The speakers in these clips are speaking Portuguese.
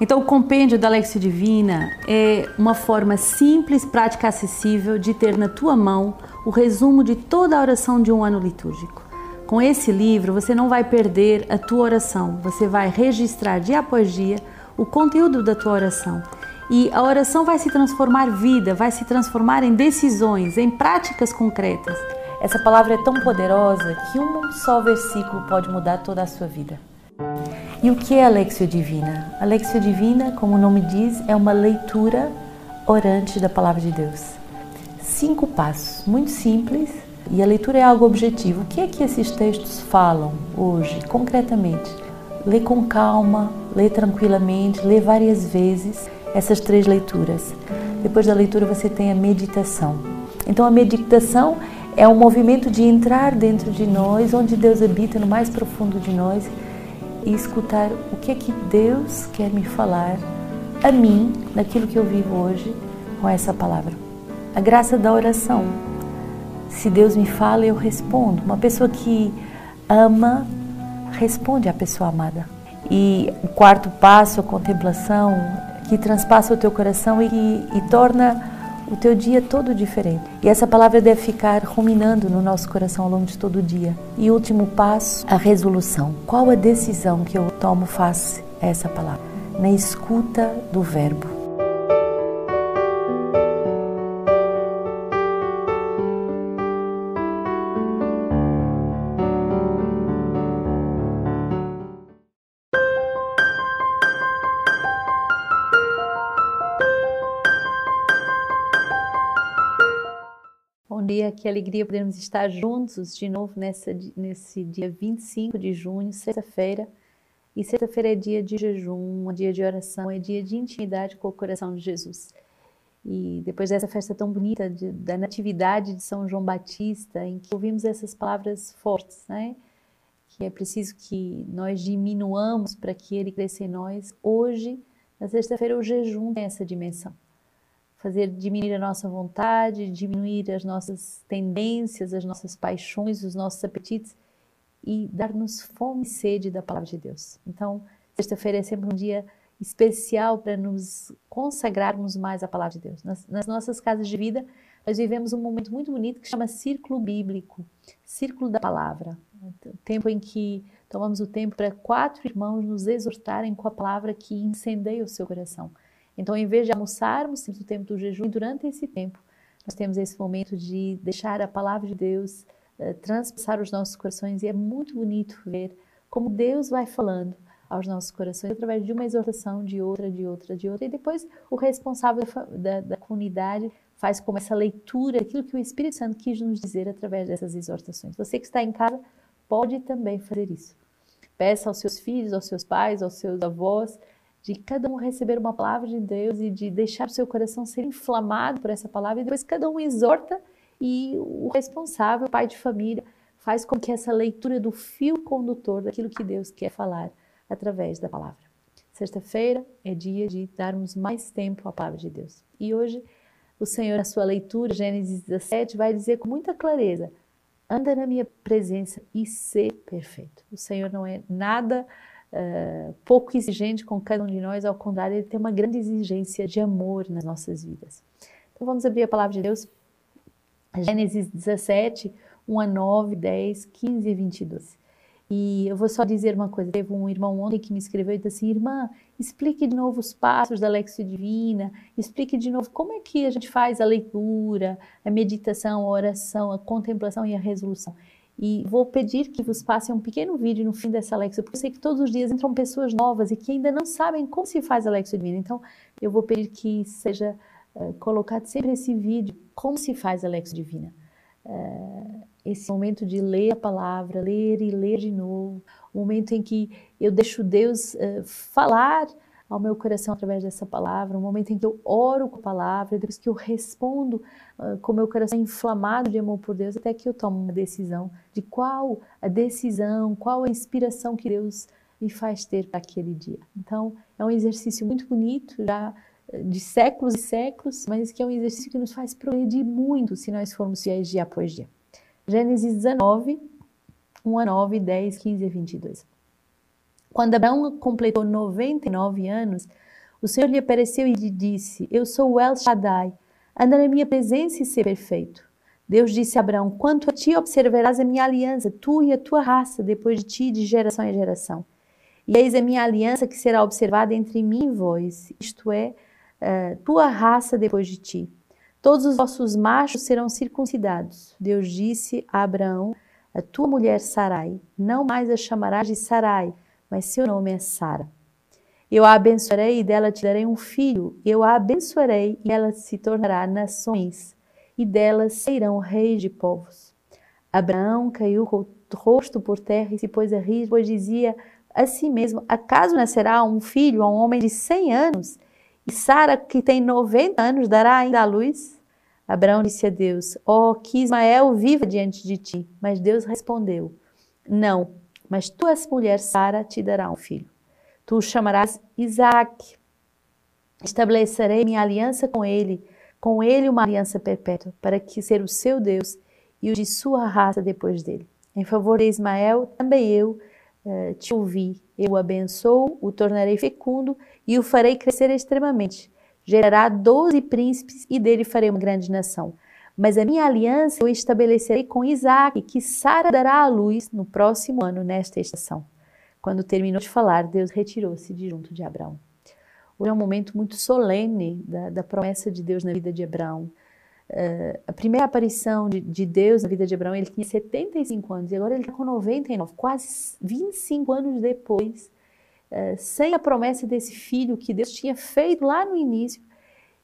Então, o compêndio da Lexia Divina é uma forma simples, prática, acessível de ter na tua mão o resumo de toda a oração de um ano litúrgico. Com esse livro, você não vai perder a tua oração, você vai registrar dia após dia o conteúdo da tua oração. E a oração vai se transformar vida, vai se transformar em decisões, em práticas concretas. Essa palavra é tão poderosa que um só versículo pode mudar toda a sua vida. E o que é a Lexio Divina? A Lexio Divina, como o nome diz, é uma leitura orante da Palavra de Deus. Cinco passos, muito simples, e a leitura é algo objetivo. O que é que esses textos falam hoje, concretamente? Lê com calma, lê tranquilamente, lê várias vezes essas três leituras. Depois da leitura você tem a meditação. Então a meditação é um movimento de entrar dentro de nós, onde Deus habita no mais profundo de nós e escutar o que é que Deus quer me falar a mim, naquilo que eu vivo hoje, com essa palavra. A graça da oração. Se Deus me fala, eu respondo. Uma pessoa que ama, responde à pessoa amada. E o quarto passo, a contemplação, que transpassa o teu coração e, e torna o teu dia todo diferente. E essa palavra deve ficar ruminando no nosso coração ao longo de todo o dia. E último passo, a resolução. Qual a decisão que eu tomo face a essa palavra? Na escuta do verbo. Que alegria podermos estar juntos de novo nessa, nesse dia 25 de junho, sexta-feira. E sexta-feira é dia de jejum, é dia de oração, é dia de intimidade com o coração de Jesus. E depois dessa festa tão bonita de, da Natividade de São João Batista, em que ouvimos essas palavras fortes, né? Que é preciso que nós diminuamos para que ele cresça em nós. Hoje, na sexta-feira, o jejum tem essa dimensão fazer diminuir a nossa vontade, diminuir as nossas tendências, as nossas paixões, os nossos apetites e dar-nos fome e sede da palavra de Deus. Então, sexta-feira é sempre um dia especial para nos consagrarmos mais à palavra de Deus. Nas, nas, nossas casas de vida, nós vivemos um momento muito bonito que chama Círculo Bíblico, Círculo da Palavra. O tempo em que tomamos o tempo para quatro irmãos nos exortarem com a palavra que incendeia o seu coração. Então, em vez de almoçarmos, temos o tempo do jejum, e durante esse tempo, nós temos esse momento de deixar a palavra de Deus uh, transpassar os nossos corações, e é muito bonito ver como Deus vai falando aos nossos corações através de uma exortação, de outra, de outra, de outra, e depois o responsável da, da comunidade faz como essa leitura, aquilo que o Espírito Santo quis nos dizer através dessas exortações. Você que está em casa pode também fazer isso. Peça aos seus filhos, aos seus pais, aos seus avós, de cada um receber uma palavra de Deus e de deixar o seu coração ser inflamado por essa palavra, e depois cada um exorta e o responsável, o pai de família, faz com que essa leitura do fio condutor daquilo que Deus quer falar através da palavra. Sexta-feira é dia de darmos mais tempo à palavra de Deus. E hoje o Senhor, na sua leitura, Gênesis 17, vai dizer com muita clareza: anda na minha presença e ser perfeito. O Senhor não é nada uh, pouco exigente com cada um de nós, ao contrário, ele tem uma grande exigência de amor nas nossas vidas. Então vamos abrir a palavra de Deus, Gênesis 17, 1 a 9, 10, 15 e 22. E eu vou só dizer uma coisa: teve um irmão ontem que me escreveu e disse assim, irmã, explique de novo os passos da Lexio Divina, explique de novo como é que a gente faz a leitura, a meditação, a oração, a contemplação e a resolução. E vou pedir que vos passem um pequeno vídeo no fim dessa Lexio, porque eu sei que todos os dias entram pessoas novas e que ainda não sabem como se faz a Lexio Divina. Então, eu vou pedir que seja uh, colocado sempre esse vídeo, como se faz a Lexio Divina. Uh, esse momento de ler a palavra, ler e ler de novo, o momento em que eu deixo Deus uh, falar ao meu coração através dessa palavra, um momento em que eu oro com a palavra, depois que eu respondo uh, com o meu coração inflamado de amor por Deus, até que eu tomo uma decisão de qual a decisão, qual a inspiração que Deus me faz ter para aquele dia. Então, é um exercício muito bonito, já de séculos e séculos, mas que é um exercício que nos faz progredir muito se nós formos fiéis dia após dia. Gênesis 19, 1 a 9, 10, 15 e 22. Quando Abraão completou 99 anos, O Senhor lhe apareceu e lhe disse: Eu sou El Shaddai, anda na minha presença e ser perfeito. Deus disse a Abraão: Quanto a ti observarás a minha aliança, tu e a tua raça, depois de ti, de geração em geração. E eis a minha aliança que será observada entre mim e vós, isto é, uh, tua raça depois de ti. Todos os vossos machos serão circuncidados. Deus disse a Abraão: A tua mulher Sarai, não mais a chamarás de Sarai, mas seu nome é Sara. Eu a abençoarei e dela te darei um filho. Eu a abençoarei e ela se tornará nações, e dela sairão reis de povos. Abraão caiu com o rosto por terra e se pôs a rir, pois dizia a si mesmo: Acaso nascerá um filho a um homem de cem anos? E Sara, que tem noventa anos, dará ainda à luz? Abraão disse a Deus: Oh, que Ismael viva diante de ti. Mas Deus respondeu: Não, mas tua mulher Sara te dará um filho. Tu o chamarás Isaac. Estabelecerei minha aliança com ele, com ele uma aliança perpétua, para que ser o seu Deus e o de sua raça depois dele. Em favor de Ismael, também eu uh, te ouvi. Eu o abençoo, o tornarei fecundo e o farei crescer extremamente. Gerará doze príncipes e dele farei uma grande nação. Mas a minha aliança eu estabelecerei com Isaac, que Sara dará à luz no próximo ano, nesta estação. Quando terminou de falar, Deus retirou-se de junto de Abraão. Hoje é um momento muito solene da, da promessa de Deus na vida de Abraão. Uh, a primeira aparição de, de, Deus na vida de Abraão, ele tinha 75 anos e agora ele está com 99, quase 25 anos depois, uh, sem a promessa desse filho que Deus tinha feito lá no início.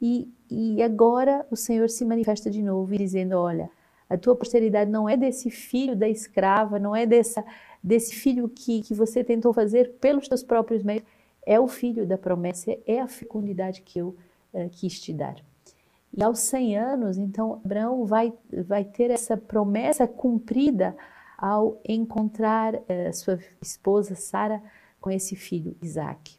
E, e agora o Senhor se manifesta de novo dizendo: Olha, a tua posteridade não é desse filho da escrava, não é dessa, desse filho que, que você tentou fazer pelos teus próprios meios, é o filho da promessa, é a fecundidade que eu uh, quis te dar. E aos 100 anos, então, Abraão vai, vai ter essa promessa cumprida ao encontrar uh, sua esposa Sara com esse filho, Isaac.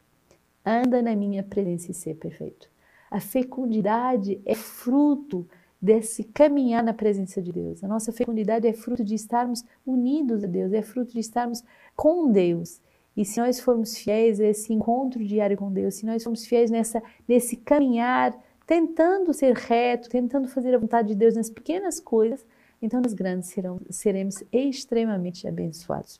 Anda na minha presença e ser perfeito. A fecundidade é fruto desse caminhar na presença de Deus. A nossa fecundidade é fruto de estarmos unidos a Deus, é fruto de estarmos com Deus. E se nós formos fiéis a esse encontro diário com Deus, se nós formos fiéis nessa, nesse caminhar, tentando ser reto, tentando fazer a vontade de Deus nas pequenas coisas, então nas grandes serão, seremos extremamente abençoados.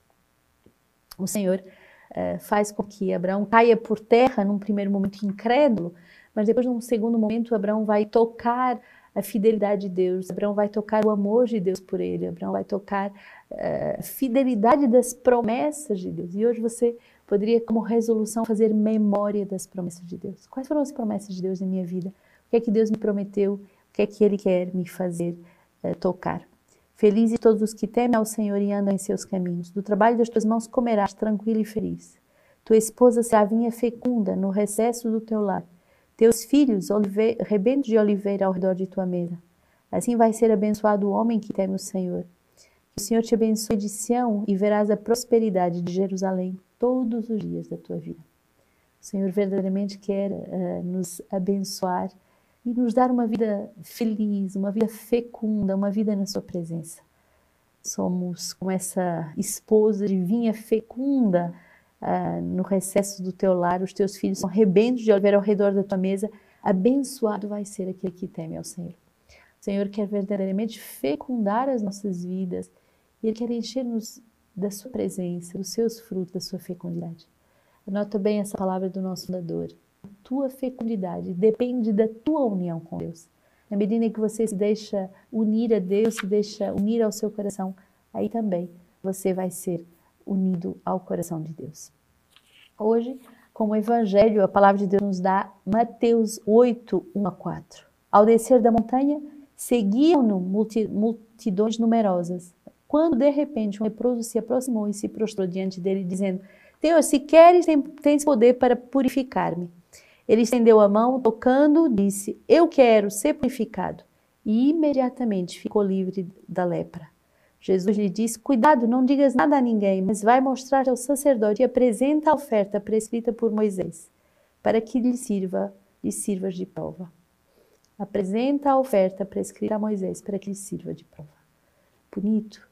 O Senhor uh, faz com que Abraão caia por terra num primeiro momento incrédulo, mas depois, num segundo momento, Abraão vai tocar a fidelidade de Deus, Abraão vai tocar o amor de Deus por ele, Abraão vai tocar eh, a fidelidade das promessas de Deus. E hoje você poderia, como resolução, fazer memória das promessas de Deus. Quais foram as promessas de Deus na minha vida? O que é que Deus me prometeu? O que é que Ele quer me fazer uh, tocar? Felizes todos os que temem ao Senhor e andam em seus caminhos. Do trabalho das tuas mãos comerás, tranquilo e feliz. Tua esposa será vinha fecunda no recesso do teu lar teus filhos, rebentos de oliveira ao redor de tua mesa. Assim vai ser abençoado o homem que teme o Senhor. Que o Senhor te abençoe de Sião e verás a prosperidade de Jerusalém todos os dias da tua vida. O Senhor verdadeiramente quer uh, nos abençoar e nos dar uma vida feliz, uma vida fecunda, uma vida na Sua presença. Somos como essa esposa de vinha fecunda uh, no recesso do teu lar, os teus filhos são rebentos de oliveira ao redor da tua mesa, abençoado vai ser aquele que teme ao Senhor. O Senhor quer verdadeiramente fecundar as nossas vidas e Ele quer encher-nos da sua presença, dos seus frutos, da sua fecundidade. Anota bem essa palavra do nosso fundador. A tua fecundidade depende da tua união com Deus. Na medida em que você se deixa unir a Deus, se deixa unir ao seu coração, aí também você vai ser unido ao coração de Deus. Hoje, como evangelho, a palavra de Deus nos dá Mateus 8, 1 a 4. Ao descer da montanha, seguiam-no multidões numerosas. Quando de repente um leproso se aproximou e se prostrou diante dele, dizendo: Senhor, se queres, tens poder para purificar-me. Ele estendeu a mão, tocando, disse: Eu quero ser purificado. E imediatamente ficou livre da lepra. Jesus lhe disse: Cuidado, não digas nada a ninguém, mas vai mostrar ao sacerdote e apresenta a oferta prescrita por Moisés, para que lhe sirva, sirvas de prova. Apresenta a oferta prescrita a Moisés, para que lhe sirva de prova. Bonito.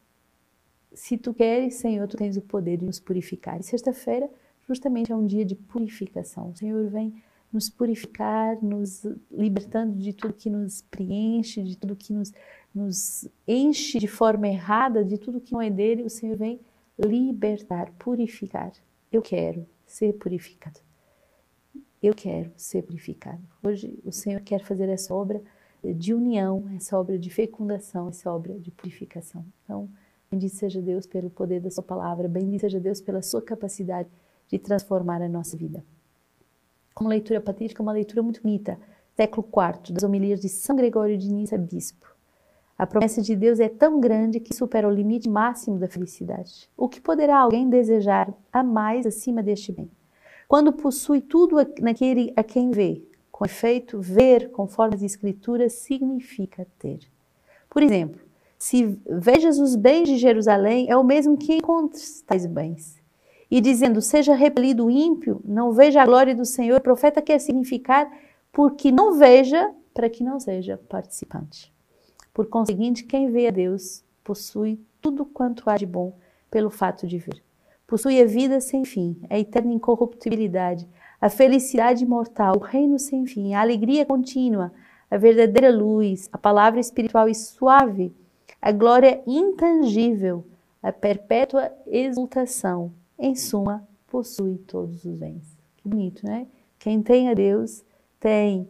Se tu queres, Senhor, tu tens o poder de nos purificar. E sexta-feira, justamente, é um dia de purificação. O Senhor vem nos purificar, nos libertando de tudo que nos preenche, de tudo que nos, nos enche de forma errada, de tudo que não é dele, o Senhor vem libertar, purificar. Eu quero ser purificado. Eu quero ser purificado. Hoje o Senhor quer fazer essa obra de união, essa obra de fecundação, essa obra de purificação. Então, bendito seja Deus pelo poder da Sua palavra, bendito seja Deus pela Sua capacidade de transformar a nossa vida. Como leitura patrística, uma leitura muito bonita, século IV, das homilias de São Gregório de Nissa, bispo. A promessa de Deus é tão grande que supera o limite máximo da felicidade. O que poderá alguém desejar a mais acima deste bem? Quando possui tudo naquele a quem vê, com efeito, ver, conforme as Escrituras, significa ter. Por exemplo, se vejas os bens de Jerusalém, é o mesmo que encontres tais bens. E dizendo, seja repelido o ímpio, não veja a glória do Senhor, o profeta quer significar, porque não veja, para que não seja participante. Por conseguinte, quem vê a Deus possui tudo quanto há de bom pelo fato de ver. Possui a vida sem fim, a eterna incorruptibilidade, a felicidade imortal, o reino sem fim, a alegria contínua, a verdadeira luz, a palavra espiritual e suave, a glória intangível, a perpétua exultação. Em suma, possui todos os bens. Que bonito, né? Quem tem a Deus tem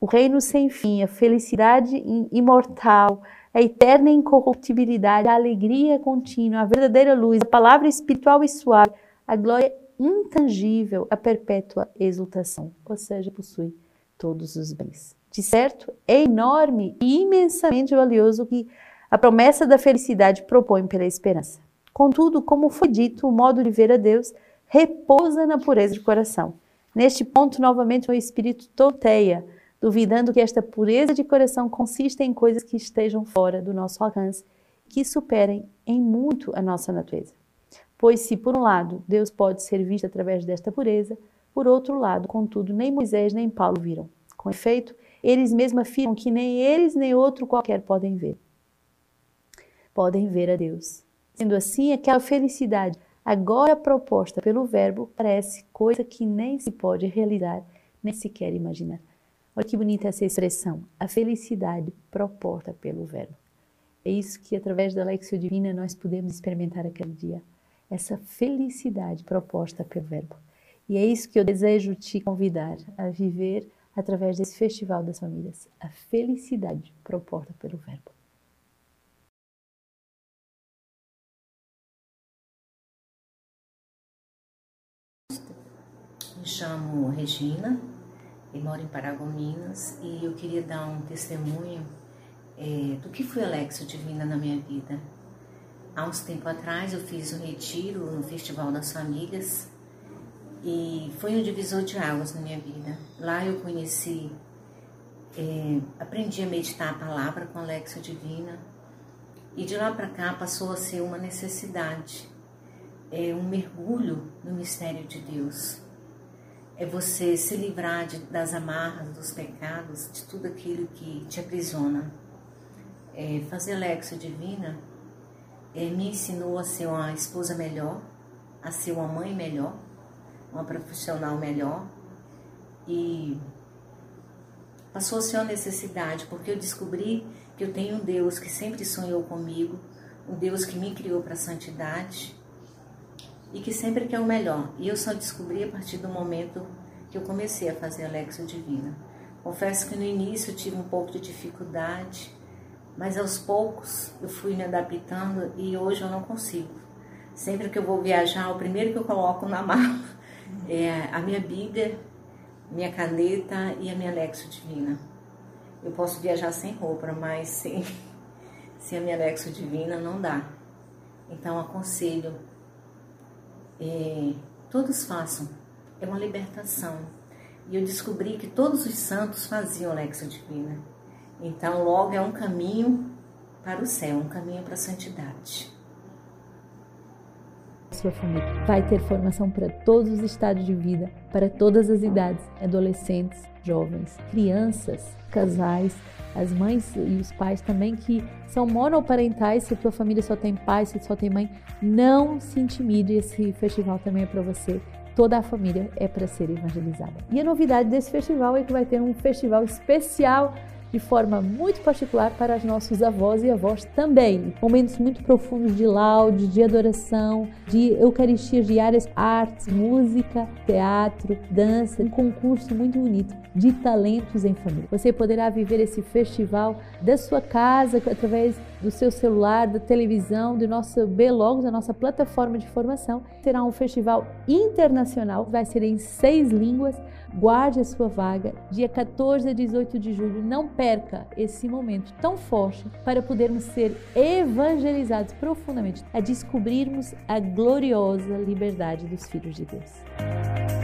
o reino sem fim, a felicidade imortal, a eterna incorruptibilidade, a alegria contínua, a verdadeira luz, a palavra espiritual e suave, a glória intangível a perpétua exultação, ou seja, possui todos os bens. De certo, é enorme e imensamente valioso o que a promessa da felicidade propõe pela esperança. Contudo, como foi dito, o modo de ver a Deus repousa na pureza de coração. Neste ponto, novamente, o espírito toteia, duvidando que esta pureza de coração consista em coisas que estejam fora do nosso alcance, que superem em muito a nossa natureza. Pois se, por um lado, Deus pode ser visto através desta pureza, por outro lado, contudo, nem Moisés nem Paulo viram. Com efeito, eles mesmos afirmam que nem eles nem outro qualquer podem ver. Podem ver a Deus. Sendo assim, aquela felicidade agora proposta pelo Verbo parece coisa que nem se pode realizar, nem sequer imaginar. Olha que bonita essa expressão, a felicidade proposta pelo Verbo. É isso que, através da Lexio Divina, nós podemos experimentar aquele dia essa felicidade proposta pelo Verbo. E é isso que eu desejo te convidar a viver através desse Festival das Famílias, a felicidade proposta pelo Verbo. Me chamo Regina e moro em Paragominas e eu queria dar um testemunho é, do que foi a Divina na minha vida. Há uns tempo atrás eu fiz um retiro no Festival das Famílias e foi um divisor de águas na minha vida. Lá eu conheci, é, aprendi a meditar a palavra com a Divina e de lá para cá passou a ser uma necessidade, é um mergulho no mistério de Deus. É você se livrar de, das amarras, dos pecados, de tudo aquilo que te aprisiona. É, fazer a Lexia Divina ele me ensinou a ser uma esposa melhor, a ser uma mãe melhor, uma profissional melhor e passou a ser uma necessidade porque eu descobri que eu tenho um Deus que sempre sonhou comigo, um Deus que me criou para a santidade e que sempre quer o melhor. E eu só descobri a partir do momento que eu comecei a fazer a Lexo Divina. Confesso que no início eu tive um pouco de dificuldade, mas aos poucos eu fui me adaptando e hoje eu não consigo. Sempre que eu vou viajar, o primeiro que eu coloco na mala é a minha Bíblia, minha caneta e a minha Lexo Divina. Eu posso viajar sem roupa, mas sem, sem a minha Lexo Divina não dá. Então aconselho, é, todos façam, é uma libertação. E eu descobri que todos os santos faziam Lexo Divina. Então, logo é um caminho para o céu, um caminho para a santidade. Sua família. Vai ter formação para todos os estádios de vida, para todas as idades, adolescentes, jovens, crianças, casais, as mães e os pais também que são monoparentais, se a tua família só tem pai, se só tem mãe, não se intimide, esse festival também é para você. Toda a família é para ser evangelizada. E a novidade desse festival é que vai ter um festival especial de forma muito particular para os nossos avós e avós também. Momentos muito profundos de laude, de adoração, de eucaristias diárias, artes, música, teatro, dança, um concurso muito bonito de talentos em família. Você poderá viver esse festival da sua casa através do seu celular, da televisão, do nosso B-Logos, da nossa plataforma de formação. Será um festival internacional, vai ser em seis línguas Guarde a sua vaga, dia 14 a 18 de julho. Não perca esse momento tão forte para podermos ser evangelizados profundamente, a descobrirmos a gloriosa liberdade dos filhos de Deus.